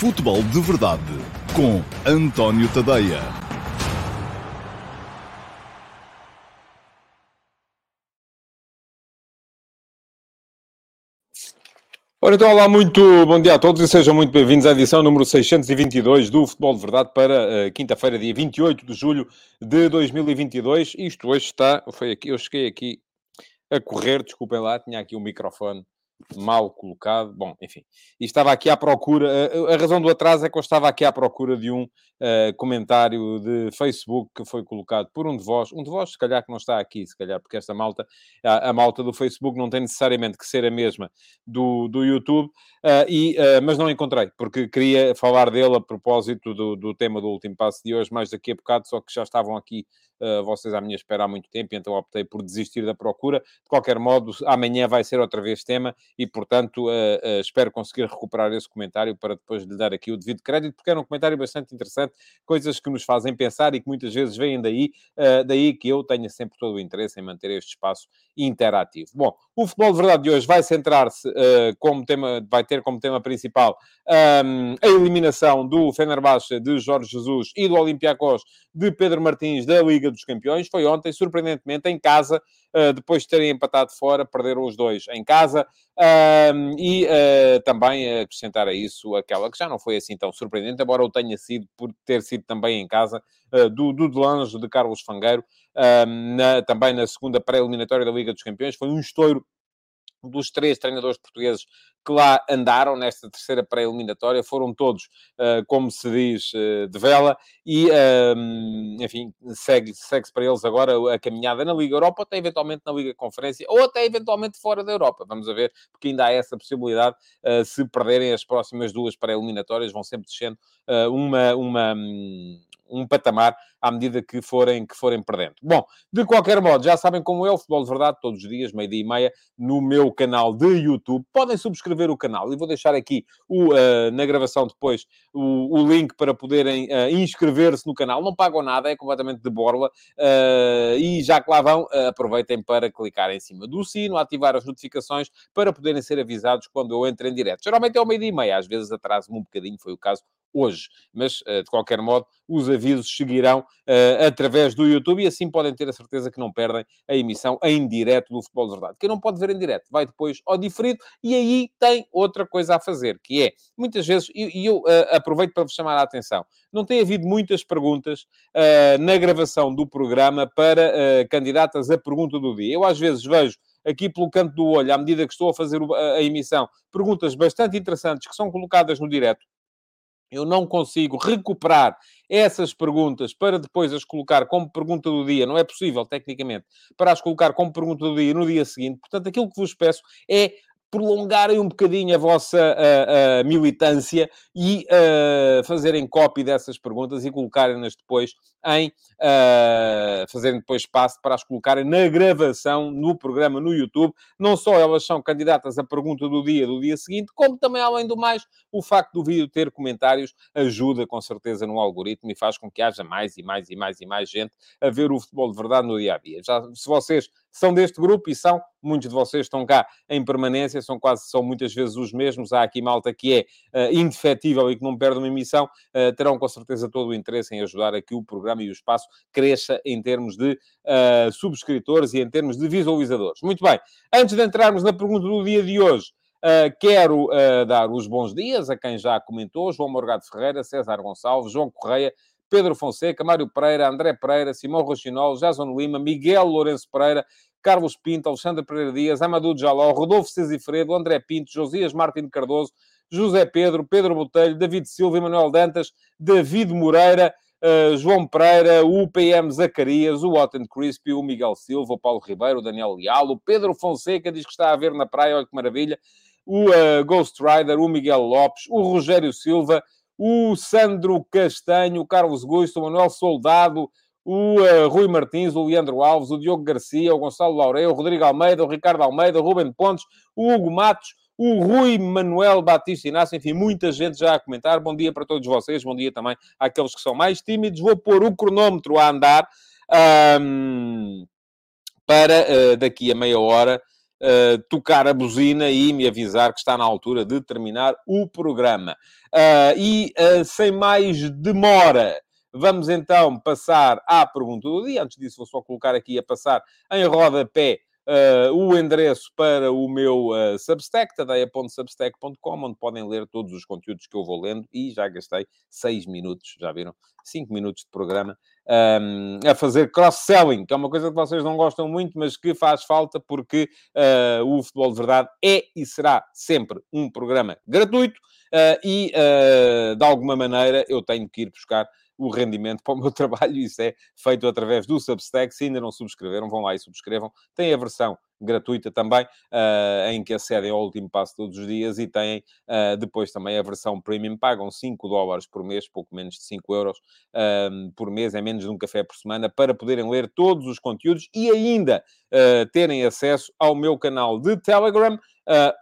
Futebol de Verdade com António Tadeia. Ora, então, olá, muito bom dia a todos e sejam muito bem-vindos à edição número 622 do Futebol de Verdade para uh, quinta-feira, dia 28 de julho de 2022. Isto hoje está, foi aqui, eu cheguei aqui a correr, desculpem lá, tinha aqui o um microfone mal colocado. Bom, enfim. E estava aqui à procura. A, razão do atraso é que eu estava aqui à procura de um uh, comentário de Facebook que foi colocado por um de vós. Um de vós, se calhar, que não está aqui, se calhar, porque esta malta, a, a malta do Facebook não tem necessariamente que ser a mesma do, do YouTube. Uh, e, uh, mas não encontrei, porque queria falar dele a propósito do, do tema do último passo de hoje, mais daqui a bocado, só que já estavam aqui vocês à minha espera há muito tempo, então optei por desistir da procura. De qualquer modo, amanhã vai ser outra vez tema e, portanto, uh, espero conseguir recuperar esse comentário para depois lhe dar aqui o devido crédito, porque era um comentário bastante interessante, coisas que nos fazem pensar e que muitas vezes vêm daí, daí que eu tenha sempre todo o interesse em manter este espaço interativo. Bom, o futebol de verdade de hoje vai centrar-se como tema, vai ter como tema principal um, a eliminação do Fenerbahçe de Jorge Jesus e do Olympiacos de Pedro Martins da Liga dos Campeões. Foi ontem, surpreendentemente, em casa, uh, depois de terem empatado fora, perderam os dois em casa. E uh, também acrescentar a isso aquela que já não foi assim tão surpreendente, embora o tenha sido por ter sido também em casa, ah, do, do Delange de Carlos Fangueiro, na, também na segunda pré-eliminatória da Liga dos Campeões. Foi um estouro dos três treinadores portugueses que lá andaram nesta terceira pré-eliminatória, foram todos, uh, como se diz, uh, de vela, e, uh, enfim, segue-se segue para eles agora a caminhada na Liga Europa, ou até eventualmente na Liga Conferência, ou até eventualmente fora da Europa. Vamos a ver, porque ainda há essa possibilidade, eh, se perderem as próximas duas pré-eliminatórias, vão sempre descendo uma, uma, um, patamar à medida que forem, que forem perdendo. Bom, de qualquer modo, já sabem como é o Futebol de Verdade, todos os dias, meio-dia e meia, no meu canal de YouTube. Podem subscrever o canal e vou deixar aqui o, uh, na gravação depois o, o link para poderem uh, inscrever-se no canal. Não pagam nada, é completamente de borla. Uh, e já que lá vão, aproveitem para clicar em cima do sino, ativar as notificações para poderem ser avisados quando eu entro em direto. Geralmente é ao meio-dia e meia, às vezes atraso-me um bocadinho, foi o caso hoje. Mas, de qualquer modo, os avisos seguirão uh, através do YouTube e assim podem ter a certeza que não perdem a emissão em direto do Futebol de Verdade. Quem não pode ver em direto vai depois ao diferido e aí tem outra coisa a fazer, que é, muitas vezes, e, e eu uh, aproveito para vos chamar a atenção, não tem havido muitas perguntas uh, na gravação do programa para candidatas a pergunta do dia. Eu às vezes vejo aqui pelo canto do olho, à medida que estou a fazer a emissão, perguntas bastante interessantes que são colocadas no direto eu não consigo recuperar essas perguntas para depois as colocar como pergunta do dia, não é possível, tecnicamente, para as colocar como pergunta do dia no dia seguinte. Portanto, aquilo que vos peço é prolongarem um bocadinho a vossa uh, uh, militância e uh, fazerem cópia dessas perguntas e colocarem-nas depois em... fazerem depois espaço para as colocarem na gravação no programa no YouTube. Não só elas são candidatas à pergunta do dia do dia seguinte, como também, além do mais, o facto do vídeo ter comentários ajuda com certeza no algoritmo e faz com que haja mais e mais e mais e mais gente a ver o futebol de verdade no dia a dia. Já, se vocês são deste grupo e são, muitos de vocês estão cá em permanência, são quase, são muitas vezes os mesmos. Há aqui malta que é uh, indefetível e que não perde uma emissão, uh, terão com certeza todo o interesse em ajudar a que o programa e o espaço cresça em termos de uh, subscritores e em termos de visualizadores. Muito bem, antes de entrarmos na pergunta do dia de hoje, Uh, quero uh, dar os bons dias a quem já comentou: João Morgado Ferreira, César Gonçalves, João Correia, Pedro Fonseca, Mário Pereira, André Pereira, Simão Rochinol, Jason Lima, Miguel Lourenço Pereira, Carlos Pinto, Alexandre Pereira Dias, Amadou Jaló, Rodolfo Cesifredo, André Pinto, Josias Martins Cardoso, José Pedro, Pedro Botelho, David Silva, Emanuel Dantas, David Moreira, uh, João Pereira, o PM Zacarias, o Otton Crispy, o Miguel Silva, o Paulo Ribeiro, o Daniel Leal, o Pedro Fonseca diz que está a ver na praia, olha que maravilha, o uh, Ghost Rider, o Miguel Lopes, o Rogério Silva, o Sandro Castanho, o Carlos Gusto, o Manuel Soldado, o uh, Rui Martins, o Leandro Alves, o Diogo Garcia, o Gonçalo Laureu, o Rodrigo Almeida, o Ricardo Almeida, o Ruben Pontes, o Hugo Matos, o Rui Manuel Batista Inácio, enfim, muita gente já a comentar. Bom dia para todos vocês, bom dia também àqueles que são mais tímidos. Vou pôr o cronómetro a andar um, para uh, daqui a meia hora uh, tocar a buzina e me avisar que está na altura de terminar o programa. Uh, e sem mais demora, vamos então passar à pergunta do dia. Antes disso, vou só colocar aqui a passar em rodapé uh, o endereço para o meu uh, Substack, tadeia.substack.com, onde podem ler todos os conteúdos que eu vou lendo e já gastei 6 minutos, já viram? 5 minutos de programa um, a fazer cross-selling, que é uma coisa que vocês não gostam muito, mas que faz falta porque uh, o Futebol de Verdade é e será sempre um programa gratuito uh, e, uh, de alguma maneira, eu tenho que ir buscar o rendimento para o meu trabalho. Isso é feito através do Substack. Se ainda não subscreveram, vão lá e subscrevam. Tem a versão gratuita também, uh, em que acedem ao último passo todos os dias e têm uh, depois também a versão premium. Pagam 5 dólares por mês, pouco menos de 5 euros uh, por mês, é menos de um café por semana, para poderem ler todos os conteúdos e ainda terem acesso ao meu canal de Telegram,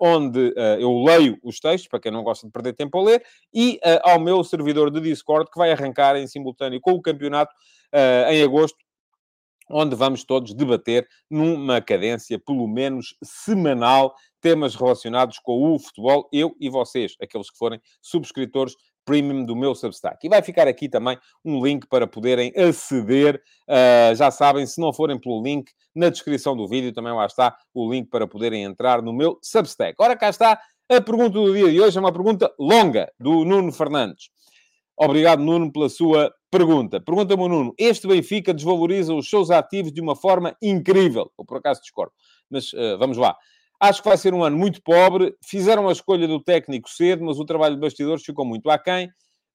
onde eu leio os textos, para quem não gosta de perder tempo a ler, e ao meu servidor de Discord, que vai arrancar em simultâneo com o campeonato em agosto onde vamos todos debater numa cadência, pelo menos semanal, temas relacionados com o futebol, eu e vocês, aqueles que forem subscritores premium do meu Substack. E vai ficar aqui também um link para poderem aceder. Uh, já sabem, se não forem pelo link, na descrição do vídeo também lá está o link para poderem entrar no meu Substack. Ora, cá está a pergunta do dia de hoje, é uma pergunta longa, do Nuno Fernandes. Obrigado, Nuno, pela sua pergunta. Pergunta-me Nuno. Este Benfica desvaloriza os seus ativos de uma forma incrível. Ou por acaso discordo. Mas uh, vamos lá. Acho que vai ser um ano muito pobre. Fizeram a escolha do técnico cedo, mas o trabalho de bastidores ficou muito aquém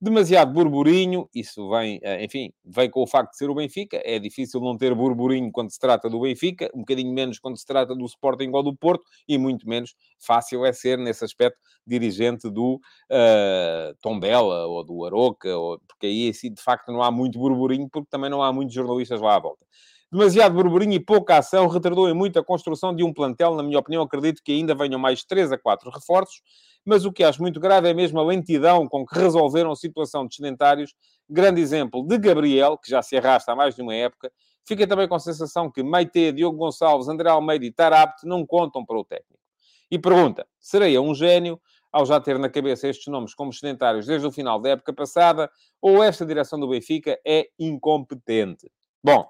demasiado burburinho, isso vem, eh, enfim, vem com o facto de ser o Benfica, é difícil não ter burburinho quando se trata do Benfica, um bocadinho menos quando se trata do Sporting ou do Porto, e muito menos fácil é ser, nesse aspecto, dirigente do uh, Tombela ou do Aroca, ou, porque aí, assim, de facto, não há muito burburinho, porque também não há muitos jornalistas lá à volta. Demasiado burburinho e pouca ação retardou em muito a construção de um plantel, na minha opinião, acredito que ainda venham mais 3 a 4 reforços, mas o que acho muito grave é mesmo a lentidão com que resolveram a situação de sedentários. Grande exemplo de Gabriel, que já se arrasta há mais de uma época. Fica também com a sensação que Meite, Diogo Gonçalves, André Almeida e Tarapte não contam para o técnico. E pergunta, serei um gênio ao já ter na cabeça estes nomes como sedentários desde o final da época passada, ou esta direção do Benfica é incompetente? Bom,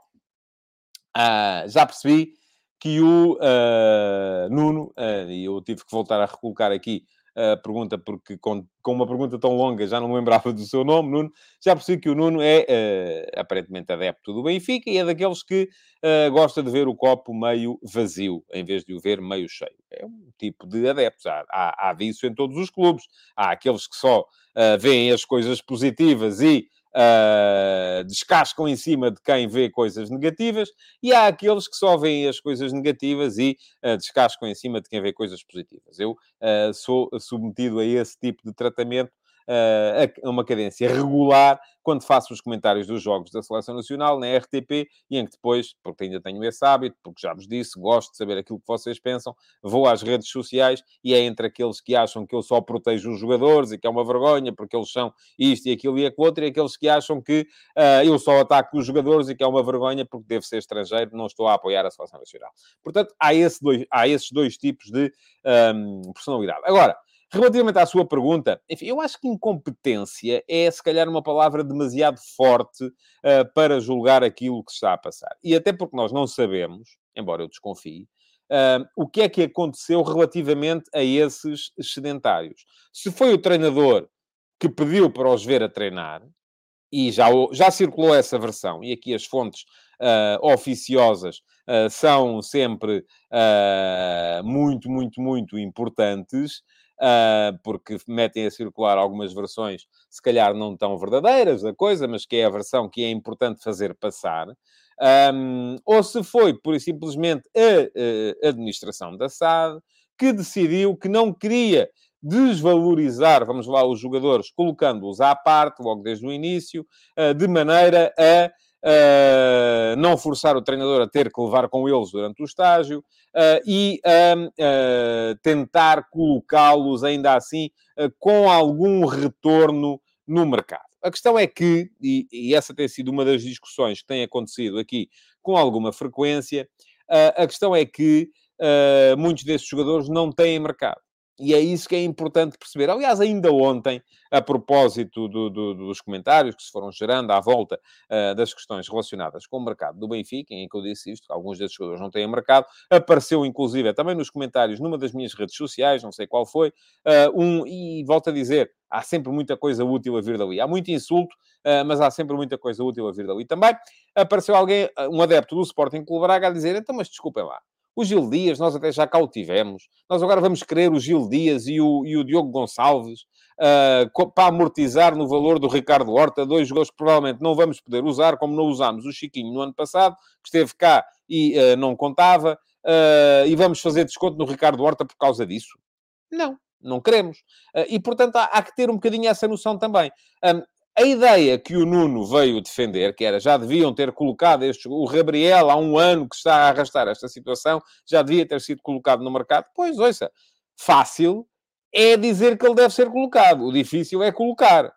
uh, já percebi que o uh, Nuno, uh, e eu tive que voltar a recolocar aqui a pergunta, porque com, com uma pergunta tão longa já não me lembrava do seu nome, Nuno. Já percebi que o Nuno é uh, aparentemente adepto do Benfica e é daqueles que uh, gosta de ver o copo meio vazio, em vez de o ver meio cheio. É um tipo de adeptos. Há, há, há disso em todos os clubes. Há aqueles que só uh, veem as coisas positivas e uh, descascam em cima de quem vê coisas negativas, e há aqueles que só veem as coisas negativas e uh, descascam em cima de quem vê coisas positivas. Eu uh, sou submetido a esse tipo de tratamento a uma cadência regular quando faço os comentários dos jogos da Seleção Nacional na RTP e em que depois, porque ainda tenho esse hábito, porque já vos disse, gosto de saber aquilo que vocês pensam, vou às redes sociais e é entre aqueles que acham que eu só protejo os jogadores e que é uma vergonha porque eles são isto e aquilo e aquilo outro, e aqueles que acham que uh, eu só ataco os jogadores e que é uma vergonha porque devo ser estrangeiro, não estou a apoiar a Seleção Nacional. Portanto, há, esse dois, há esses dois tipos de um, personalidade. Agora, Relativamente à sua pergunta, enfim, eu acho que incompetência é, se calhar, uma palavra demasiado forte uh, para julgar aquilo que está a passar. E até porque nós não sabemos, embora eu desconfie, uh, o que é que aconteceu relativamente a esses sedentários. Se foi o treinador que pediu para os ver a treinar, e já, já circulou essa versão, e aqui as fontes uh, oficiosas uh, são sempre uh, muito, muito, muito importantes uh, porque metem a circular algumas versões, se calhar não tão verdadeiras da coisa, mas que é a versão que é importante fazer passar. Um, ou se foi, por simplesmente, a, a administração da SAD que decidiu que não queria desvalorizar, vamos lá, os jogadores, colocando-os à parte, logo desde o início, ah, de maneira a uh, não forçar o treinador a ter que levar com eles durante o estágio uh, e uh, tentar colocá-los ainda assim com algum retorno no mercado. A questão é que, e, e, essa tem sido uma das discussões que tem acontecido aqui com alguma frequência, a questão é que muitos desses jogadores não têm mercado. E é isso que é importante perceber. Aliás, ainda ontem, a propósito do, do, dos comentários que se foram gerando à volta uh, das questões relacionadas com o mercado do Benfica, em que eu disse isto, que alguns desses jogadores não têm mercado, apareceu inclusive também nos comentários numa das minhas redes sociais, não sei qual foi, uh, um, e volto a dizer, há sempre muita coisa útil a vir dali. Há muito insulto, uh, mas há sempre muita coisa útil a vir dali. Também apareceu alguém, um adepto do Sporting Clube Braga, a dizer, então, mas desculpem lá, o Gil Dias, nós até já cá o tivemos. Nós agora vamos querer o Gil Dias e o, e o Diogo Gonçalves uh, para amortizar no valor do Ricardo Horta, dois jogadores que provavelmente não vamos poder usar, como não usámos o Chiquinho no ano passado, que esteve cá e uh, não contava, uh, e vamos fazer desconto no Ricardo Horta por causa disso. Não, não queremos. e, portanto, há, há, que ter um bocadinho essa noção também. Um, a ideia que o Nuno veio defender, que era já deviam ter colocado este, o Gabriel há um ano que está a arrastar esta situação, já devia ter sido colocado no mercado. Pois, ouça, fácil é dizer que ele deve ser colocado, o difícil é colocar.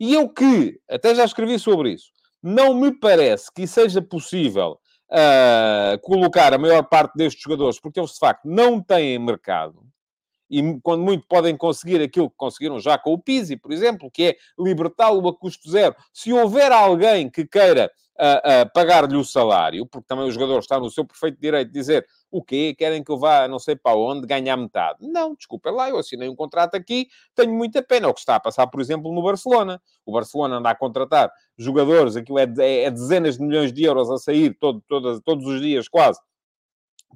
E eu que, até já escrevi sobre isso, não me parece que seja possível uh, colocar a maior parte destes jogadores, porque eles de facto não têm mercado e quando muito podem conseguir aquilo que conseguiram já com o Pizzi, por exemplo, que é libertá-lo a custo zero. Se houver alguém que queira uh, uh, pagar-lhe o salário, porque também o jogador está no seu perfeito direito de dizer o quê? Querem que eu vá não sei para onde ganhar metade? Não, desculpa lá, eu assinei um contrato aqui, tenho muita pena. O que está a passar, por exemplo, no Barcelona. O Barcelona anda a contratar jogadores, aquilo é, é, é dezenas de milhões de euros a sair todo, todo, todos os dias quase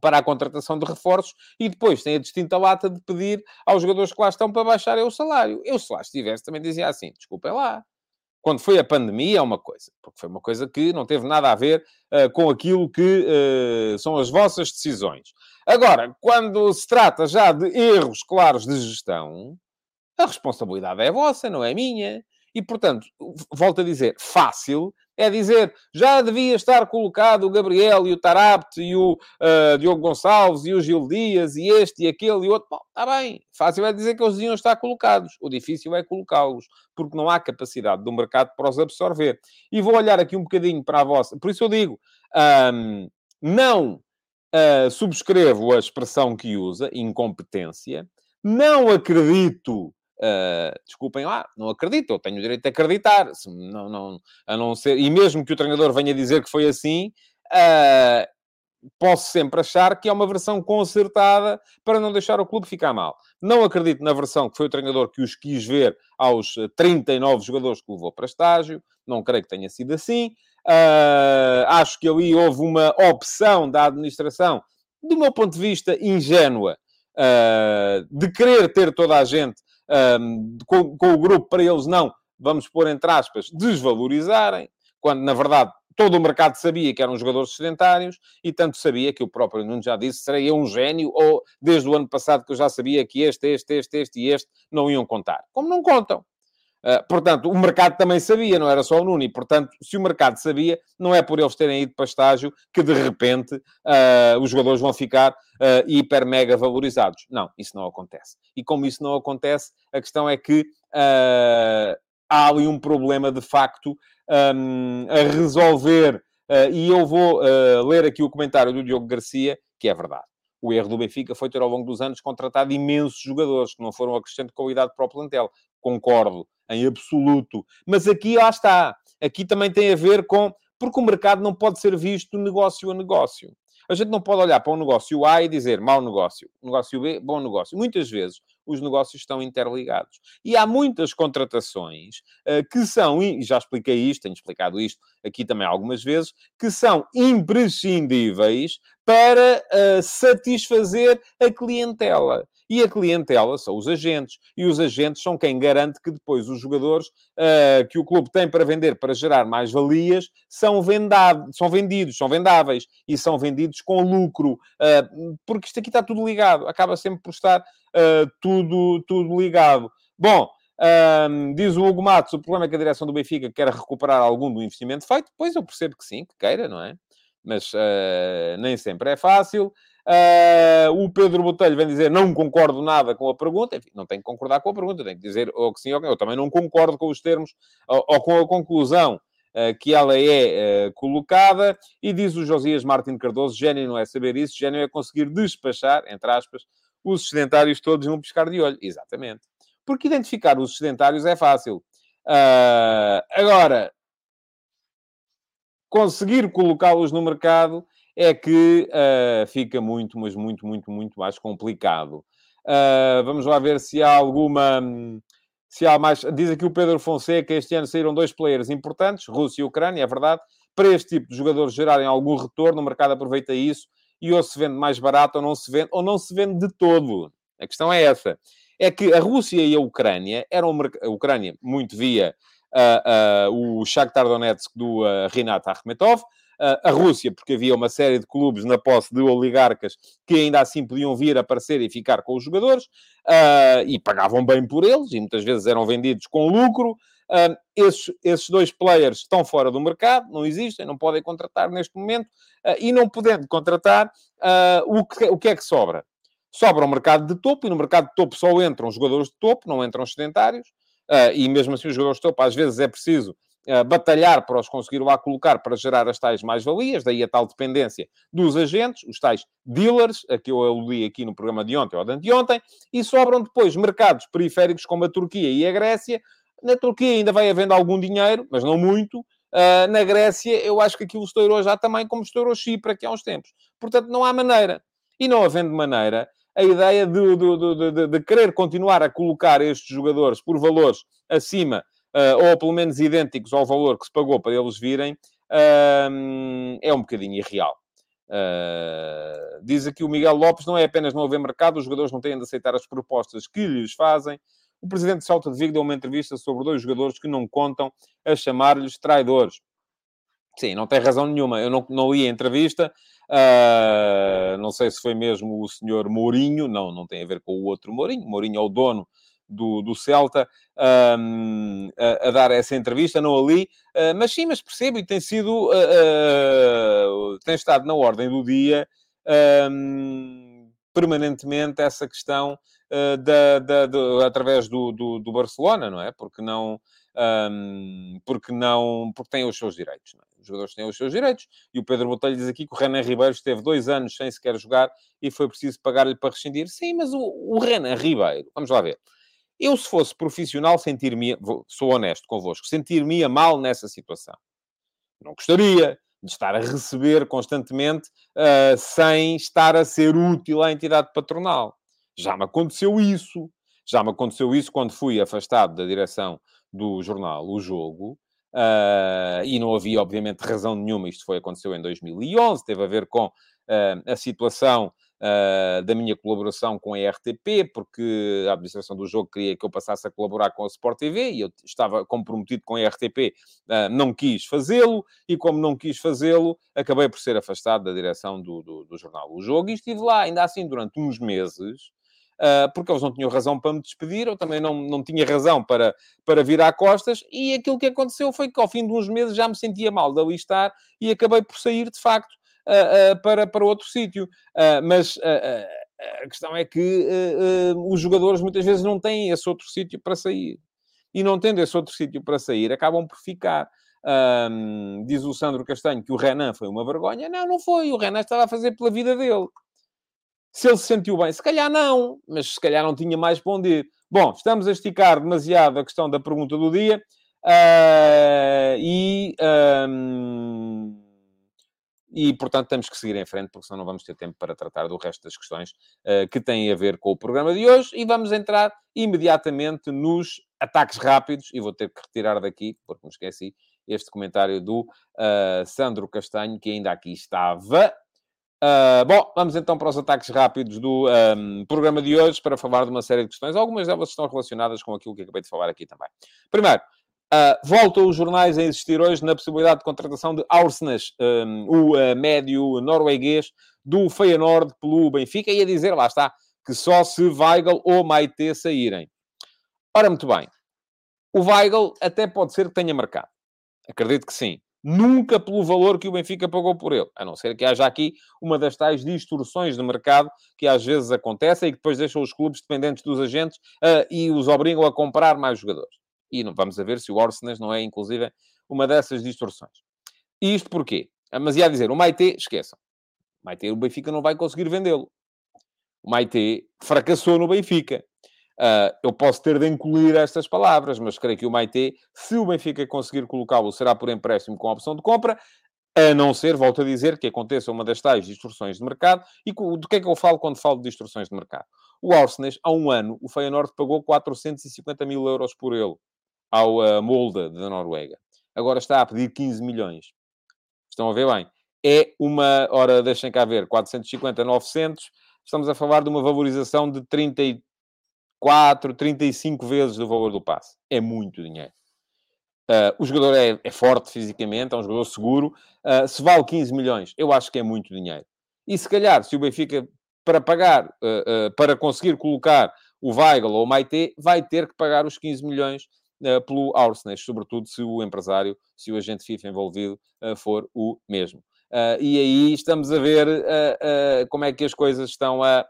para a contratação de reforços e depois tem a distinta lata de pedir aos jogadores que lá estão para baixarem o salário. Eu, se lá estivesse, também dizia assim: desculpem lá. Quando foi a pandemia é uma coisa, porque foi uma coisa que não teve nada a ver uh, com aquilo que uh, são as vossas decisões. Agora, quando se trata já de erros claros de gestão, a responsabilidade é vossa, não é minha. E, portanto, volto a dizer, fácil é dizer, já devia estar colocado o Gabriel e o Tarapte e o uh, Diogo Gonçalves e o Gil Dias e este e aquele e outro. Bom, está bem. Fácil é dizer que eles deviam estar colocados. O difícil é colocá-los, porque não há capacidade do mercado para os absorver. E vou olhar aqui um bocadinho para a vossa. Por isso eu digo, um, não uh, subscrevo a expressão que usa, incompetência. Não acredito Uh, desculpem lá, não acredito, eu tenho o direito de acreditar, não, não, a não ser, e mesmo que o treinador venha dizer que foi assim, uh, posso sempre achar que é uma versão consertada para não deixar o clube ficar mal. Não acredito na versão que foi o treinador que os quis ver aos 39 jogadores que levou para estágio, não creio que tenha sido assim. Uh, acho que ali houve uma opção da administração, do meu ponto de vista, ingênua, de querer ter toda a gente um, com, com o grupo para eles não, vamos pôr entre aspas, desvalorizarem, quando na verdade todo o mercado sabia que eram jogadores sedentários e tanto sabia que o próprio Nuno já disse, seria um gênio, ou desde o ano passado que eu já sabia que este, este, este, este e este não iam contar. Como não contam. Uh, portanto, o mercado também sabia, não era só o Nuno, e portanto, se o mercado sabia, não é por eles terem ido para estágio que de repente uh, os jogadores vão ficar uh, hiper mega valorizados. Não, isso não acontece. E como isso não acontece, a questão é que há ali um problema de facto um, a resolver. e eu vou ler aqui o comentário do Diogo Garcia, que é verdade. O erro do Benfica foi ter, ao longo dos anos, contratado imensos jogadores que não foram acrescentando qualidade para o plantel. Concordo em absoluto. Mas aqui, lá está. Aqui também tem a ver com... Porque o mercado não pode ser visto negócio a negócio. A gente não pode olhar para um negócio A e dizer mau negócio, negócio B, bom negócio. Muitas vezes os negócios estão interligados. E há muitas contratações uh, que são, e já expliquei isto, tenho explicado isto aqui também algumas vezes, que são imprescindíveis para uh, satisfazer a clientela. E a clientela são os agentes. E os agentes são quem garante que depois os jogadores uh, que o clube tem para vender para gerar mais valias são, vendado, são vendidos, são vendáveis e são vendidos com lucro. Uh, porque isto aqui está tudo ligado. Acaba sempre por estar uh, tudo, tudo ligado. Bom, um, diz o Hugo Matos, o problema é que a direção do Benfica quer recuperar algum do investimento feito. Pois eu percebo que sim, que queira, não é? Mas uh, nem sempre é fácil. Uh, o Pedro Botelho vem dizer não concordo nada com a pergunta. Enfim, não tenho que concordar com a pergunta, tenho que dizer ou que sim ou que não. Eu também não concordo com os termos ou, ou com a conclusão que ela é colocada, e diz o Josias Martin Cardoso, gênio não é saber isso, gênio é conseguir despachar, entre aspas, os sedentários todos num piscar de olho. Exatamente. Porque identificar os sedentários é fácil. Uh, agora, conseguir colocá-los no mercado é que uh, fica muito, mas muito, muito, muito mais complicado. Uh, vamos lá ver se há alguma. Se há mais. Diz aqui o Pedro Fonseca: este ano saíram dois players importantes, Rússia e Ucrânia, é verdade. Para este tipo de jogadores gerarem algum retorno, o mercado aproveita isso e ou se vende mais barato ou não se vende, ou não se vende de todo. A questão é essa. É que a Rússia e a Ucrânia eram a Ucrânia muito via uh, o Shakhtar Donetsk do Rinat Akhmetov, a Rússia, porque havia uma série de clubes na posse de oligarcas que ainda assim podiam vir aparecer e ficar com os jogadores, uh, e pagavam bem por eles, e muitas vezes eram vendidos com lucro. Uh, esses, esses dois players estão fora do mercado, não existem, não podem contratar neste momento, uh, e não podendo contratar, o que, o que é que sobra? Sobra o mercado de topo, e no mercado de topo só entram jogadores de topo, não entram sedentários, e mesmo assim os jogadores de topo às vezes é preciso batalhar para os conseguir lá colocar para gerar as tais mais-valias, daí a tal dependência dos agentes, os tais dealers, a que eu aludi aqui no programa de ontem ou de anteontem, e sobram depois mercados periféricos como a Turquia e a Grécia. Na Turquia ainda vai havendo algum dinheiro, mas não muito. Uh, na Grécia, eu acho que aquilo estourou já também como estourou Chipre aqui há uns tempos. Portanto, não há maneira. E não havendo maneira, a ideia de, de, de, de, querer continuar a colocar estes jogadores por valores acima ou pelo menos idênticos ao valor que se pagou para eles virem, é um bocadinho irreal. Uh, diz aqui o Miguel Lopes: não é apenas não haver mercado, os jogadores não têm de aceitar as propostas que lhes fazem. O presidente de Salta de Vigo deu uma entrevista sobre dois jogadores que não contam a chamar-lhes traidores. Sim, não tem razão nenhuma. Eu não, não li a entrevista. Uh, não sei se foi mesmo o senhor Mourinho. Não, não tem a ver com o outro Mourinho. Mourinho é o dono do, do Celta a, a, dar essa entrevista, não ali, uh, mas sim, mas percebo e tem sido, uh, uh, tem estado na ordem do dia permanentemente essa questão da, da, da, através do, do, do, Barcelona, não é? Porque não, porque não, porque tem os seus direitos, é? Os jogadores têm os seus direitos. E o Pedro Botelho diz aqui que o Renan Ribeiro esteve dois anos sem sequer jogar e foi preciso pagar-lhe para rescindir. Sim, mas o, o Renan Ribeiro, vamos lá ver. Eu, se fosse profissional, sentir-me, sou honesto convosco, sentir-me mal nessa situação. Não gostaria de estar a receber constantemente uh, sem estar a ser útil à entidade patronal. Já me aconteceu isso. Já me aconteceu isso quando fui afastado da direção do jornal O Jogo. Uh, e não havia, obviamente, razão nenhuma. Isto foi, aconteceu em 2011. Teve a ver com uh, a situação uh, da minha colaboração com a RTP, porque a administração do jogo queria que eu passasse a colaborar com a Sport TV e eu estava comprometido com a RTP, uh, ah, não quis fazê-lo e, como não quis fazê-lo, acabei por ser afastado da direção do, do, do jornal O Jogo e estive lá, ainda assim, durante uns meses. Uh, porque eles não tinham razão para me despedir, eu também não, não tinha razão para, para virar costas, e aquilo que aconteceu foi que ao fim de uns meses já me sentia mal de ali estar e acabei por sair de facto para, para outro sítio. mas a questão é que os jogadores muitas vezes não têm esse outro sítio para sair. E não tendo esse outro sítio para sair, acabam por ficar. Um, diz o Sandro Castanho que o Renan foi uma vergonha. Não, não foi. O Renan estava a fazer pela vida dele. Se ele se sentiu bem, se calhar não, mas se calhar não tinha mais para onde ir. Bom, estamos a esticar demasiado a questão da pergunta do dia uh, e. Um, e, portanto, temos que seguir em frente, porque senão não vamos ter tempo para tratar do resto das questões uh, que têm a ver com o programa de hoje. E vamos entrar imediatamente nos ataques rápidos. E vou ter que retirar daqui, porque me esqueci, este comentário do uh, Sandro Castanho, que ainda aqui estava. Uh, bom, vamos então para os ataques rápidos do um, programa de hoje para falar de uma série de questões. Algumas delas estão relacionadas com aquilo que acabei de falar aqui também. Primeiro, Uh, voltam os jornais a insistir hoje na possibilidade de contratação de Aursnes, um, o uh, médio norueguês do Feyenoord pelo Benfica, e a dizer, lá está, que só se Weigl ou Maite saírem. Ora, muito bem. O Weigl até pode ser que tenha marcado. Acredito que sim. Nunca pelo valor que o Benfica pagou por ele. A não ser que haja aqui uma das tais distorções de mercado que às vezes acontecem e que depois deixam os clubes dependentes dos agentes uh, e os obrigam a comprar mais jogadores. E vamos a ver se o Orsnes não é, inclusive, uma dessas distorções. E isto porquê? Mas ia dizer, o Maite, esqueçam. O Maite, o Benfica não vai conseguir vendê-lo. O Maite fracassou no Benfica. Uh, eu posso ter de incluir estas palavras, mas creio que o Maite, se o Benfica conseguir colocá-lo, será por empréstimo com opção de compra, a não ser, volto a dizer, que aconteça uma das tais distorções de mercado. E do que é que eu falo quando falo de distorções de mercado? O Arsenal, há um ano, o Feyenoord pagou 450 mil euros por ele ao uh, Molde da Noruega. Agora está a pedir 15 milhões. Estão a ver bem? É uma, ora, deixem cá ver, 450, 900, estamos a falar de uma valorização de 34, 35 vezes do valor do passe. É muito dinheiro. Uh, o jogador é, é, forte fisicamente, é um jogador seguro. Uh, se vale 15 milhões, eu acho que é muito dinheiro. E se calhar, se o Benfica, para pagar, uh, para conseguir colocar o Weigl ou o Maite, vai ter que pagar os 15 milhões pelo Arsenal, sobretudo se o empresário, se o agente FIFA envolvido for o mesmo. e aí estamos a ver como é que as coisas estão a,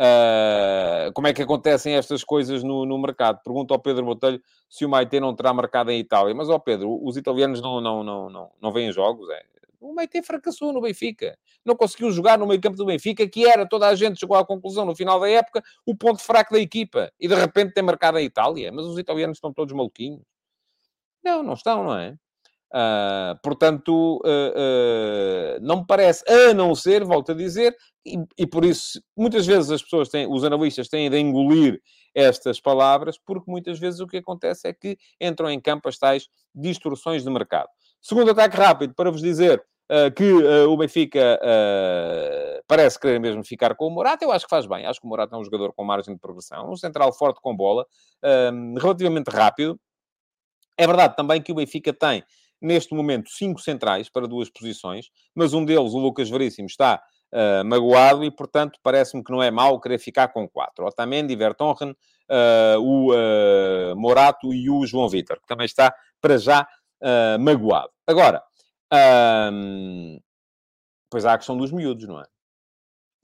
Uh, como é que acontecem estas coisas no, no mercado? Pergunto ao Pedro Botelho se o Maite não terá marcado em Itália. Mas, ó Pedro, os italianos não, não, não, não, não veem jogos, é? O Maite fracassou no Benfica. Não conseguiu jogar no meio campo do Benfica, que era, toda a gente chegou à conclusão no final da época, o ponto fraco da equipa. E de repente tem marcado em Itália. Mas os italianos estão todos maluquinhos. Não, não estão, não é? Uh, portanto, uh, uh, não me parece, a não ser, volto a dizer, e, e, por isso muitas vezes as pessoas têm, os analistas têm de engolir estas palavras, porque muitas vezes o que acontece é que entram em campo as tais distorções de mercado. Segundo ataque rápido, para vos dizer que o Benfica parece querer mesmo ficar com o Morata, eu acho que faz bem. Acho que o Morata é um jogador com margem de progressão, um central forte com bola, relativamente rápido. É verdade também que o Benfica tem neste momento, cinco centrais para duas posições, mas um deles, o Lucas Veríssimo, está uh, magoado e, portanto, parece-me que não é mau querer ficar com quatro. Otamendi, Vertonghen, uh, o uh, Morato e o João Vitor, que também está, para já, magoado. Agora, pois há a questão dos miúdos, não é?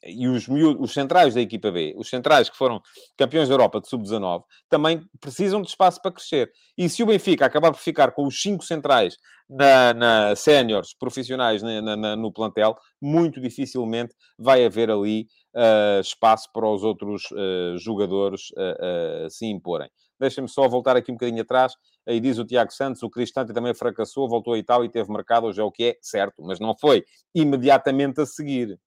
e os, os centrais da equipa B, os centrais que foram campeões da Europa de sub-19, também precisam de espaço para crescer. E se o Benfica acabar por ficar com os cinco centrais na, na séniores profissionais na, na, no plantel, muito dificilmente vai haver ali uh, espaço para os outros uh, jogadores uh, se imporem. Deixem-me só voltar aqui um bocadinho atrás. Aí diz o Tiago Santos, o Cristante também fracassou, voltou a Itália e teve mercado, hoje é o que é, certo, mas não foi imediatamente a seguir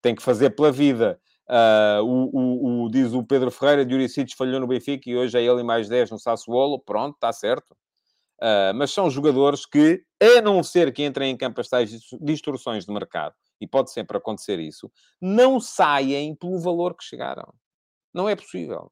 tem que fazer pela vida. Uh, o, o, o, diz o Pedro Ferreira, de Uricides falhou no Benfica e hoje é ele mais 10 no Sassuolo. Pronto, está certo. Uh, mas são jogadores que, a não ser que entrem em campo as tais distorções de mercado, e pode sempre acontecer isso, não saem pelo valor que chegaram. Não é possível.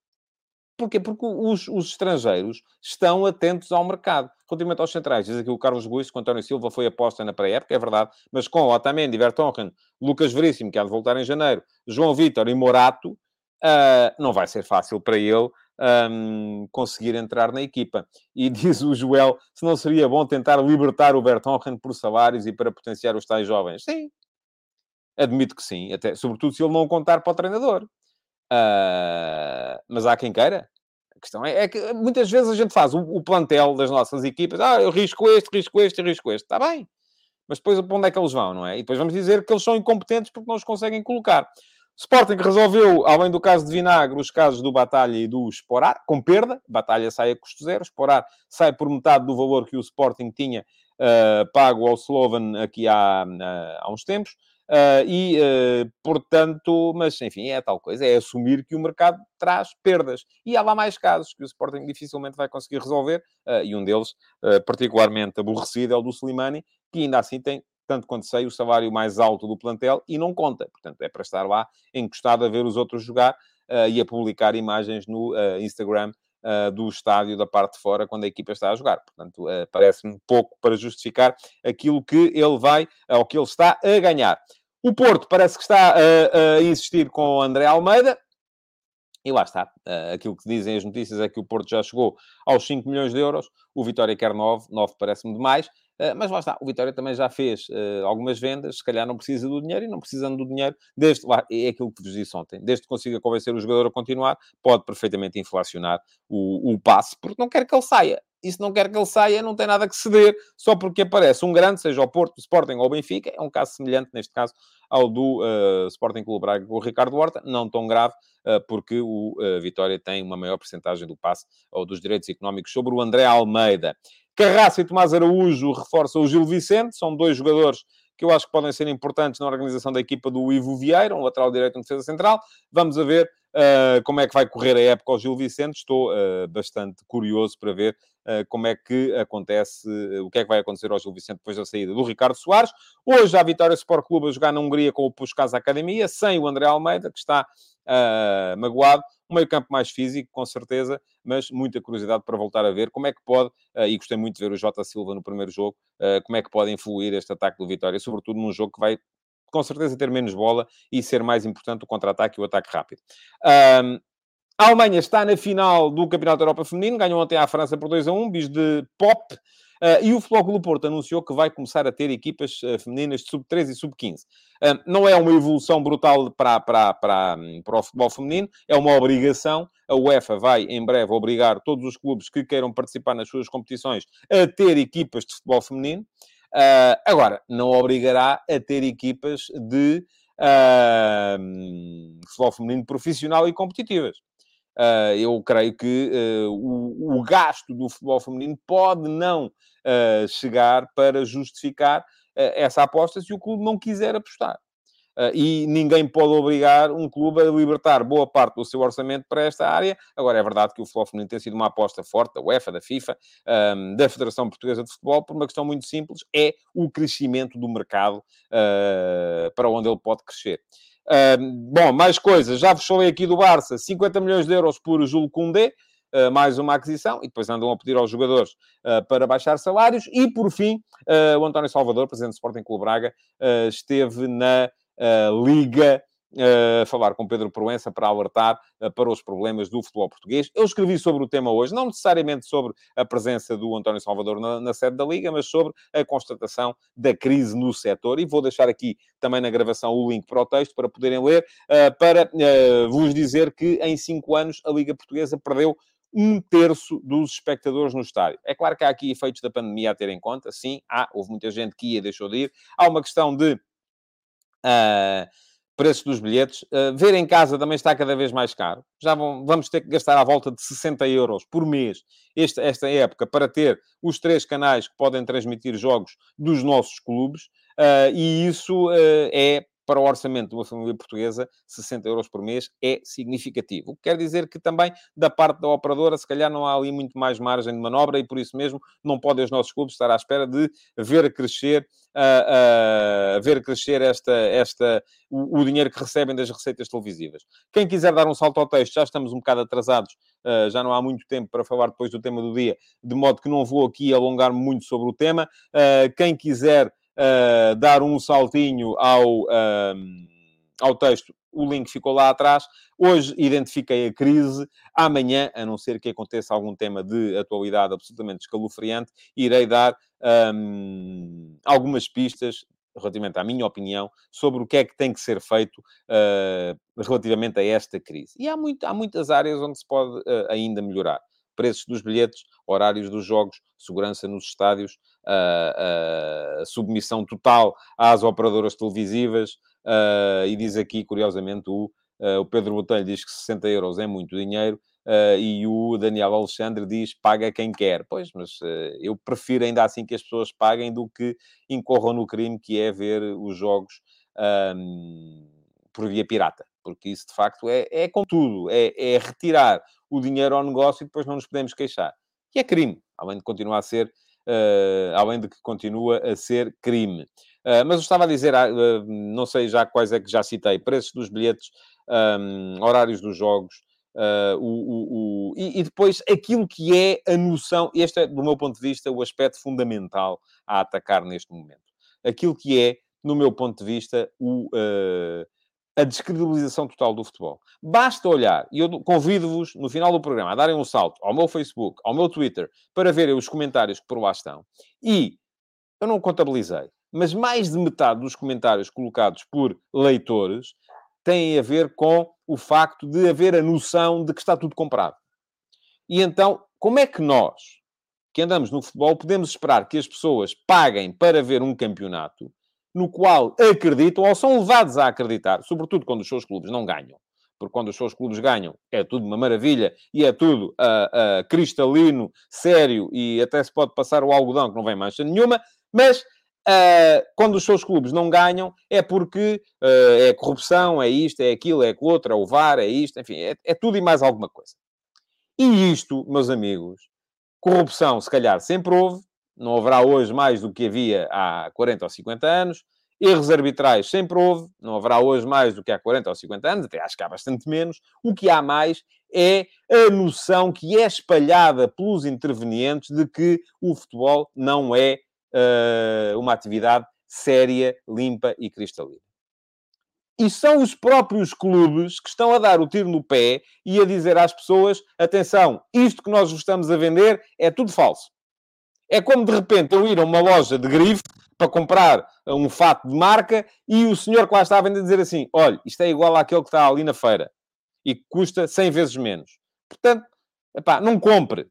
Porquê? Porque os, os, estrangeiros estão atentos ao mercado. Relativamente aos centrais, diz aqui o Carlos Guiz, que o António Silva foi aposta na pré-época, é verdade, mas com Otamendi, Vertonghen, Lucas Veríssimo, que há de voltar em janeiro, João Vitor e Morato, uh, não vai ser fácil para ele um, conseguir entrar na equipa. E diz o Joel, se não seria bom tentar libertar o Vertonghen por salários e para potenciar os tais jovens. Sim, admito que sim, até, sobretudo se ele não contar para o treinador. Uh, mas há quem queira. A questão é, é, que muitas vezes a gente faz o, o, plantel das nossas equipas. Ah, eu risco este, risco este, risco este. Está bem. Mas depois para onde é que eles vão, não é? E depois vamos dizer que eles são incompetentes porque não os conseguem colocar. Sporting resolveu, além do caso de Vinagre, os casos do Batalha e do Esporar, com perda. Batalha sai a custo zero. Esporar sai por metade do valor que o Sporting tinha uh, pago ao Slovan aqui há, uh, há uns tempos. Uh, e, uh, portanto, mas enfim, é tal coisa, é assumir que o mercado traz perdas. E há lá mais casos que o Sporting dificilmente vai conseguir resolver, uh, e um deles, particularmente aborrecido, é o do Slimani, que ainda assim tem, tanto quanto sei, o salário mais alto do plantel e não conta. Portanto, é para estar lá encostado a ver os outros jogar e a publicar imagens no Instagram uh, do estádio da parte de fora quando a equipa está a jogar. Portanto, uh, parece-me pouco para justificar aquilo que ele vai, ou que ele está a ganhar. O Porto parece que está a, a insistir com o André Almeida. E lá está. Aquilo que dizem as notícias é que o Porto já chegou aos 5 milhões de euros. O Vitória quer 9. 9 parece-me demais. Eh, mas lá está, o Vitória também já fez uh, algumas vendas, se calhar não precisa do dinheiro e não precisando do dinheiro, desde lá, é aquilo que vos disse ontem, desde que consiga convencer o jogador a continuar, pode perfeitamente inflacionar o, o passe, porque não quer que ele saia. Isso não quer que ele saia, não tem nada que ceder, só porque aparece um grande, seja o Porto, o Sporting ou o Benfica, é um caso semelhante, neste caso, ao do uh, Sporting Clube Braga com o Ricardo Horta, não tão grave, uh, porque o uh, Vitória tem uma maior porcentagem do passe ou dos direitos económicos sobre o André Almeida. Carraça e Tomás Araújo reforçam o Gil Vicente, são dois jogadores que eu acho que podem ser importantes na organização da equipa do Ivo Vieira, um lateral direito em defesa central. Vamos a ver uh, como é que vai correr a época ao Gil Vicente. Estou uh, bastante curioso para ver uh, como é que acontece, o que é que vai acontecer ao Gil Vicente depois da saída do Ricardo Soares. Hoje a Vitória Sport Clube a jogar na Hungria com o Puskas Academia, sem o André Almeida, que está magoado um meio campo mais físico, com certeza, mas muita curiosidade para voltar a ver como é que pode, e gostei muito de ver o Jota Silva no primeiro jogo, como é que pode influir este ataque do Vitória, sobretudo num jogo que vai com certeza ter menos bola e ser mais importante o contra-ataque e o ataque rápido. Um, a Alemanha está na final do Campeonato da Europa Feminino, ganhou ontem à França por 2 a 1, bis de pop. Uh, e o Futebol Clube Porto anunciou que vai começar a ter equipas uh, femininas de sub-13 e sub-15. Uh, não é uma evolução brutal para, para, para, para o futebol feminino, é uma obrigação. A UEFA vai, em breve, obrigar todos os clubes que queiram participar nas suas competições a ter equipas de futebol feminino. Agora, não obrigará a ter equipas de futebol feminino profissional e competitivas. Uh, eu creio que uh, o, o, gasto do futebol feminino pode não uh, chegar para justificar essa aposta se o clube não quiser apostar. E ninguém pode obrigar um clube a libertar boa parte do seu orçamento para esta área. Agora, é verdade que o futebol feminino tem sido uma aposta forte da UEFA, da FIFA, da Federação Portuguesa de Futebol, por uma questão muito simples: é o crescimento do mercado para onde ele pode crescer. Bom, mais coisas. Já vos falei aqui do Barça. 50 milhões de euros por Jules Koundé. Uh, mais uma aquisição, e depois andam a pedir aos jogadores uh, para baixar salários. E, por fim, uh, o António Salvador, presidente do Sporting Clube Braga, esteve na Liga uh, falar com Pedro Proença para alertar uh, para os problemas do futebol português. Eu escrevi sobre o tema hoje, não necessariamente sobre a presença do António Salvador na, na sede da Liga, mas sobre a constatação da crise no setor. E vou deixar aqui também na gravação o link para o texto para poderem ler, uh, para vos dizer que em cinco anos a Liga Portuguesa perdeu um terço dos espectadores no estádio. É claro que há aqui efeitos da pandemia a ter em conta, sim, há, houve muita gente que ia, deixou de ir. Há uma questão de uh, preço dos bilhetes. Uh, ver em casa também está cada vez mais caro. Já vão, vamos ter que gastar à volta de 60 euros por mês esta, esta época para ter os três canais que podem transmitir jogos dos nossos clubes. Uh, e isso uh, é para o orçamento de uma família portuguesa, 60 euros por mês é significativo. O que quer dizer que também, da parte da operadora, se calhar não há ali muito mais margem de manobra e por isso mesmo não podem os nossos clubes estar à espera de ver crescer, uh, uh, ver crescer esta, esta, o, o, dinheiro que recebem das receitas televisivas. Quem quiser dar um salto ao texto, já estamos um bocado atrasados, uh, já não há muito tempo para falar depois do tema do dia, de modo que não vou aqui alongar muito sobre o tema. quem quiser uh, dar um saltinho ao, uh, ao texto, o link ficou lá atrás. Hoje identifiquei a crise. Amanhã, a não ser que aconteça algum tema de atualidade absolutamente escalofriante, irei dar um, algumas pistas relativamente à minha opinião, sobre o que é que tem que ser feito uh, relativamente a esta crise. E há, muito, há muitas áreas onde se pode uh, ainda melhorar preços dos bilhetes, horários dos jogos, segurança nos estádios, uh, uh, submissão total às operadoras televisivas, uh, e diz aqui, curiosamente, o, o Pedro Botelho diz que 60 euros é muito dinheiro, e o Daniel Alexandre diz paga quem quer. Pois, mas eu prefiro ainda assim que as pessoas paguem do que incorram no crime que é ver os jogos por via pirata porque isso de facto é, é com tudo, é, é retirar o dinheiro ao negócio e depois não nos podemos queixar. E é crime, além de continuar a ser, uh, além de que continua a ser crime. Uh, mas eu estava a dizer, uh, não sei já quais é que já citei, preços dos bilhetes, um, horários dos jogos, Uh, o, o, o, e, e, depois aquilo que é a noção, este é, do meu ponto de vista, o aspecto fundamental a atacar neste momento. Aquilo que é, no meu ponto de vista, o, uh, a descredibilização total do futebol. Basta olhar, e eu convido-vos, no final do programa, a darem um salto ao meu Facebook, ao meu Twitter, para verem os comentários que por lá estão. E, eu não contabilizei, mas mais de metade dos comentários colocados por leitores têm a ver com o facto de haver a noção de que está tudo comprado. E então, como é que nós, que andamos no futebol, podemos esperar que as pessoas paguem para ver um campeonato no qual acreditam ou são levados a acreditar, sobretudo quando os seus clubes não ganham. Porque quando os seus clubes ganham é tudo uma maravilha e é tudo uh, uh, cristalino, sério e até se pode passar o algodão que não vem mancha nenhuma, mas Uh, quando os seus clubes não ganham, é porque uh, é corrupção, é isto, é aquilo, é aquilo outro, é o VAR, é isto, enfim, é, é, tudo e mais alguma coisa. E isto, meus amigos, corrupção se calhar sempre houve, não haverá hoje mais do que havia há 40 ou 50 anos. Erros arbitrais sempre houve, não haverá hoje mais do que há 40 ou 50 anos, até acho que há bastante menos. O que há mais é a noção que é espalhada pelos intervenientes de que o futebol não é uh, uma atividade séria, limpa e cristalina. E são os próprios clubes que estão a dar o tiro no pé e a dizer às pessoas: atenção, isto que nós vos estamos a vender é tudo falso. É como de repente eu ir a uma loja de grife para comprar um fato de marca e o senhor que lá está a vender dizer assim: olha, isto é igual àquele que está ali na feira e que custa 100 vezes menos. Portanto, epá, não compre.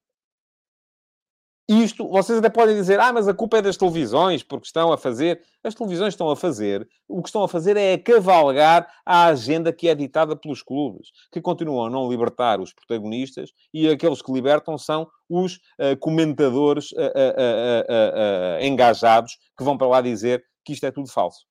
Isto, vocês até podem dizer, ah, mas a culpa é das televisões, porque estão a fazer. As televisões estão a fazer. O que estão a fazer é cavalgar a agenda que é ditada pelos clubes, que continuam a não libertar os protagonistas e aqueles que libertam são os uh, comentadores uh, uh, engajados que vão para lá dizer que isto é tudo falso.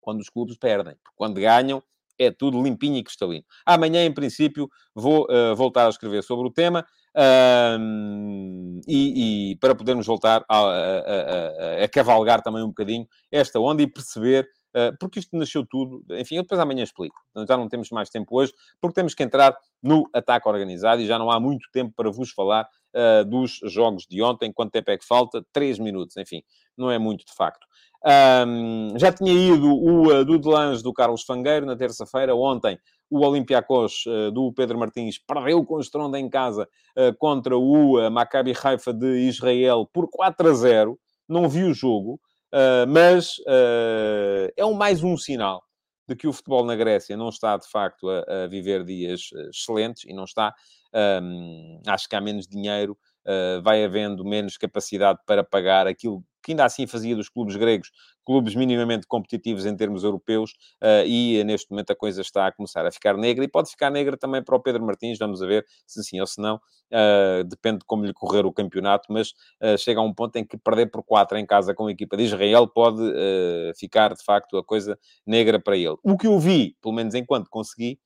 Quando os clubes perdem. Quando ganham, é tudo limpinho e cristalino. Amanhã, em princípio, vou voltar a escrever sobre o tema. Um, e, e, para podermos voltar a, a, a, a, cavalgar também um bocadinho esta onda e perceber, uh, porque isto nasceu tudo, enfim, eu depois amanhã explico, já não temos mais tempo hoje, porque temos que entrar no ataque organizado e já não há muito tempo para vos falar uh, dos jogos de ontem, quanto tempo é que falta? Três minutos, enfim, não é muito de facto. Um, já tinha ido o uh, do do Carlos Fangueiro na terça-feira, ontem o Olympiacos uh, do Pedro Martins perdeu com estronda em casa uh, contra o uh, Maccabi Haifa de Israel por 4 a 0. Não vi o jogo, mas é um, mais um sinal de que o futebol na Grécia não está, de facto, a, viver dias excelentes e não está. Um, acho que há menos dinheiro, vai havendo menos capacidade para pagar aquilo que ainda assim fazia dos clubes gregos clubes minimamente competitivos em termos europeus uh, e neste momento a coisa está a começar a ficar negra e pode ficar negra também para o Pedro Martins, vamos ver se sim ou se não, uh, depende de como lhe correr o campeonato, mas uh, chega a um ponto em que perder por 4 em casa com a equipa de Israel pode ficar de facto a coisa negra para ele. O que eu vi, pelo menos enquanto consegui,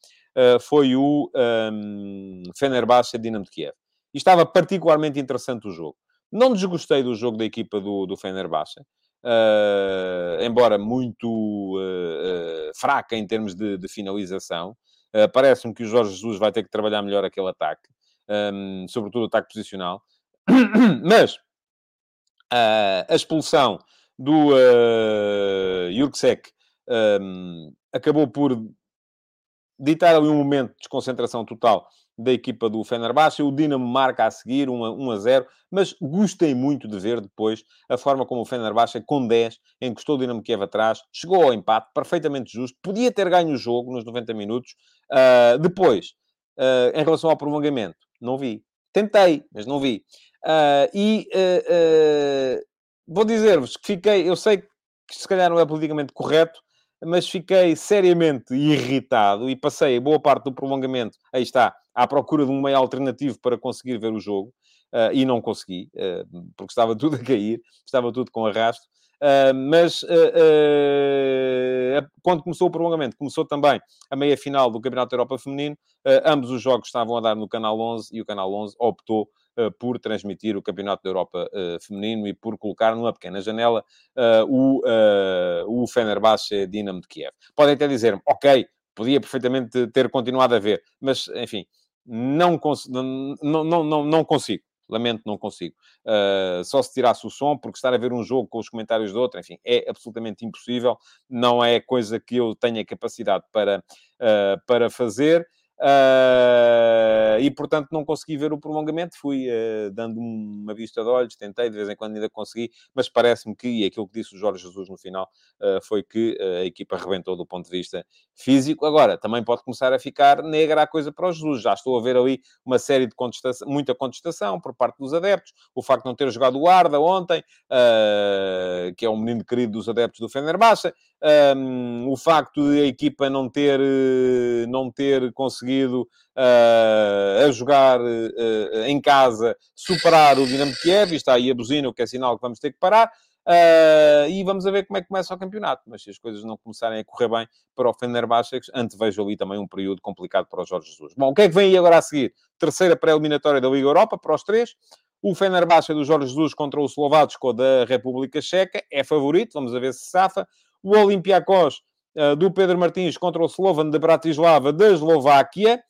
foi o um, ehm, Fenerbahçe Dinamo de Kiev. E estava particularmente interessante o jogo. Não desgostei do jogo da equipa do, do Fenerbahçe, uh, embora muito uh, fraca em termos de, de finalização. Parece-me que o Jorge Jesus vai ter que trabalhar melhor aquele ataque, um, sobretudo o ataque posicional. Mas a expulsão do uh, Jurksek um, acabou por ditar ali um momento de desconcentração total da equipa do Fenerbahçe. O Dinamo marca a seguir 1 a, 1 a 0, mas gostei muito de ver depois a forma como o Fenerbahçe, com 10, encostou o Dinamo Kiev atrás, chegou ao empate, perfeitamente justo, podia ter ganho o jogo nos 90 minutos. Uh, depois, uh, em relação ao prolongamento, não vi. Tentei, mas não vi. Uh, e vou dizer-vos que fiquei, eu sei que se calhar não é politicamente correto, mas fiquei seriamente irritado e passei boa parte do prolongamento, aí está, à procura de um meio alternativo para conseguir ver o jogo, uh, e não consegui, uh, porque estava tudo a cair, estava tudo com arrasto. Uh, mas quando começou o prolongamento, começou também a meia-final do Campeonato da Europa Feminino, ambos os jogos estavam a dar no Canal 11 e o Canal 11 optou uh, por transmitir o Campeonato da Europa uh, feminino e por colocar numa pequena janela uh, o, o Fenerbahçe Dinamo de Kiev. Podem até dizer ok, podia perfeitamente ter continuado a ver, mas, enfim, não, cons não, não, não, não consigo. Lamento, não consigo. Uh, só se tirasse o som, porque estar a ver um jogo com os comentários do outro, enfim, é absolutamente impossível. Não é coisa que eu tenha capacidade para, uh, para fazer. Uh, e, portanto, não consegui ver o prolongamento. Fui uh, dando uma vista de olhos, tentei, de vez em quando ainda consegui, mas parece-me que, e aquilo que disse o Jorge Jesus no final, uh, foi que a equipa arrebentou do ponto de vista físico. Agora, também pode começar a ficar negra a coisa para o Jesus. Já estou a ver ali uma série de contestação, muita contestação por parte dos adeptos. O facto de não ter jogado o Arda ontem, que é um menino querido dos adeptos do Fenerbahçe. Um, o facto de a equipa não ter, não ter conseguido uh, a jogar uh, em casa superar o Dinamo Kiev, e está aí a buzina, o que é sinal que vamos ter que parar. Uh, e vamos a ver como é que começa o campeonato. Mas se as coisas não começarem a correr bem para o Fenerbahçe, antevejo ali também um período complicado para o Jorge Jesus. Bom, o que é que vem aí agora a seguir? Terceira pré-eliminatória da Liga Europa para os três. O Fenerbahçe do Jorge Jesus contra o Slovático da República Checa é favorito, vamos ver se safa. O Olympiacos uh, do Pedro Martins contra o Slovan de Bratislava da Eslováquia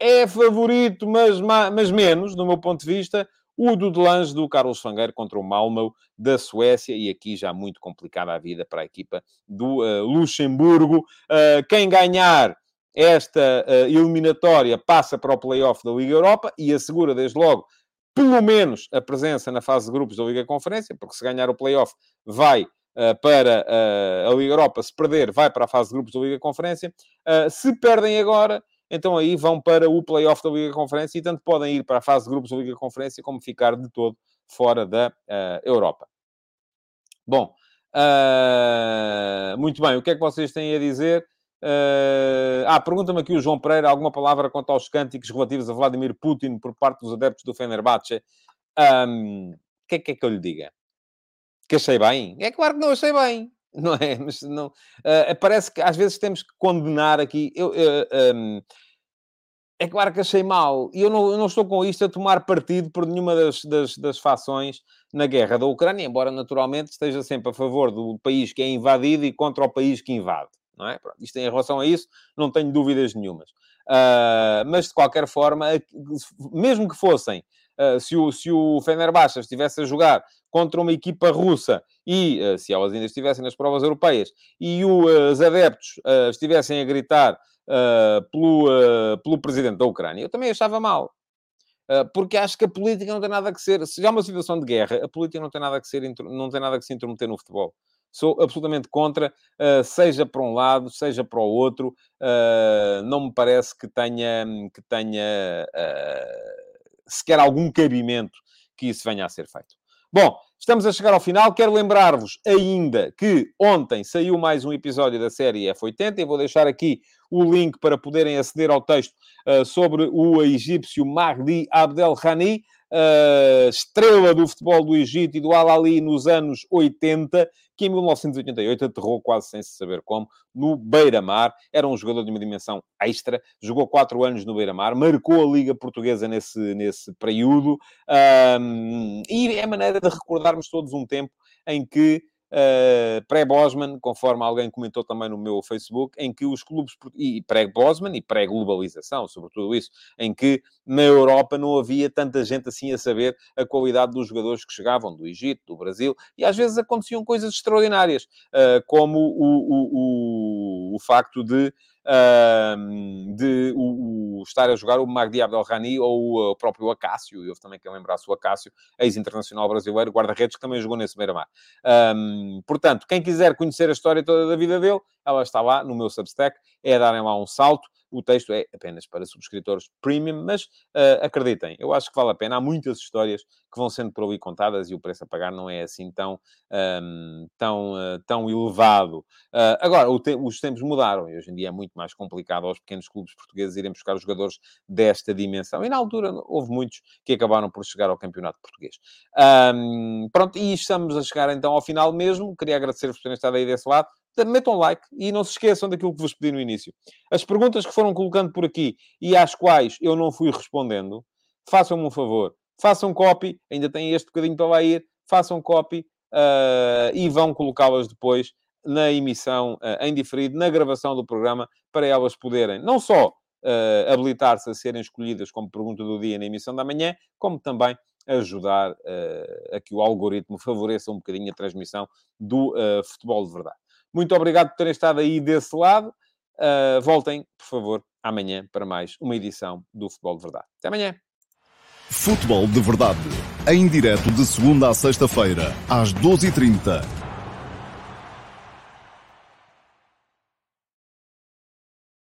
é favorito, mas, mas menos, do meu ponto de vista, o do Delange do Carlos Fangueiro contra o Malmo da Suécia, e aqui já muito complicada a vida para a equipa do uh, Luxemburgo. Uh, quem ganhar esta uh, eliminatória passa para o play-off da Liga Europa e assegura desde logo, pelo menos, a presença na fase de grupos da Liga Conferência, porque se ganhar o play-off vai para a Liga Europa, se perder vai para a fase de grupos da Liga Conferência. se perdem agora, então aí vão para o play-off da Liga Conferência e tanto podem ir para a fase de grupos da Liga Conferência como ficar de todo fora da uh, Europa. Bom, uh, muito bem, o que é que vocês têm a dizer? Uh, ah, pergunta-me aqui o João Pereira alguma palavra quanto aos cânticos relativos a Vladimir Putin por parte dos adeptos do Fenerbahçe. O que é que é que eu lhe diga? Que achei bem? É claro que não achei bem não é? Mas não, uh, parece que às vezes temos que condenar aqui. Eu, uh, eh, um, é claro que achei mal. E eu não, eu não, estou com isto a tomar partido por nenhuma das, das, das fações na guerra da Ucrânia, embora naturalmente esteja sempre a favor do país que é invadido e contra o país que invade. Não é? Pronto, isto em relação a isso, não tenho dúvidas nenhumas. Uh, mas, de qualquer forma, mesmo que fossem Uh, se, o, se o Fenerbahçe estivesse a jogar contra uma equipa russa e, uh, se elas ainda estivessem nas provas europeias, e uh, os adeptos estivessem a gritar pelo, pelo presidente da Ucrânia, eu também achava mal. Porque acho que a política não tem nada que ser... Se há uma situação de guerra, a política não tem nada que, ser, não tem nada que se intrometer no futebol. Sou absolutamente contra, seja para um lado, seja para o outro. não me parece que tenha, que tenha sequer algum cabimento que isso venha a ser feito. Bom, estamos a chegar ao final. Quero lembrar-vos ainda que ontem saiu mais um episódio da série F80 e vou deixar aqui o link para poderem aceder ao texto uh, sobre o egípcio Mahdi Abdelhani, uh, estrela do futebol do Egito e do Al-Ali nos anos 80, que em 1988 aterrou quase sem se saber como no Beira-Mar. Era um jogador de uma dimensão extra, jogou quatro anos no Beira-Mar, marcou a Liga Portuguesa nesse, nesse período um, e é maneira de recordarmos todos um tempo em que uh, pré-Bosman, conforme alguém comentou também no meu Facebook, em que os clubes, e pré-Bosman e pré-globalização, sobretudo isso, em que na Europa não havia tanta gente assim a saber a qualidade dos jogadores que chegavam do Egito, do Brasil, e às vezes aconteciam coisas extraordinárias, uh, como o, o, o, o facto de uh, de o, o, estar a jogar o Magdi Abdelrani ou o próprio Acácio, e houve também quem lembrasse o Acácio, ex-internacional brasileiro, guarda-redes, que também jogou nesse beira-mar. Um, portanto, quem quiser conhecer a história toda da vida dele, ela está lá no meu Substack, é darem lá um salto. O texto é apenas para subscritores premium, mas uh, acreditem, eu acho que vale a pena. Há muitas histórias que vão sendo por ali contadas e o preço a pagar não é assim tão, um, tão, uh, tão elevado. Uh, agora, te os tempos mudaram e hoje em dia é muito mais complicado aos pequenos clubes portugueses irem buscar jogadores desta dimensão. E na altura houve muitos que acabaram por chegar ao campeonato português. Um, pronto, e estamos a chegar então ao final mesmo. Queria agradecer-vos por terem estado aí desse lado metam like e não se esqueçam daquilo que vos pedi no início. As perguntas que foram colocando por aqui e às quais eu não fui respondendo, façam-me um favor. Façam copy, ainda têm este bocadinho para lá ir, façam copy uh, e vão colocá-las depois na emissão uh, em diferido, na gravação do programa, para elas poderem não só uh, habilitar-se a serem escolhidas como pergunta do dia na emissão da manhã, como também ajudar uh, a que o algoritmo favoreça um bocadinho a transmissão do futebol de verdade. Muito obrigado por terem estado aí desse lado. Uh, voltem, por favor, amanhã para mais uma edição do Futebol de Verdade. Até amanhã. Futebol de Verdade, em direto de segunda a sexta-feira, às 12h30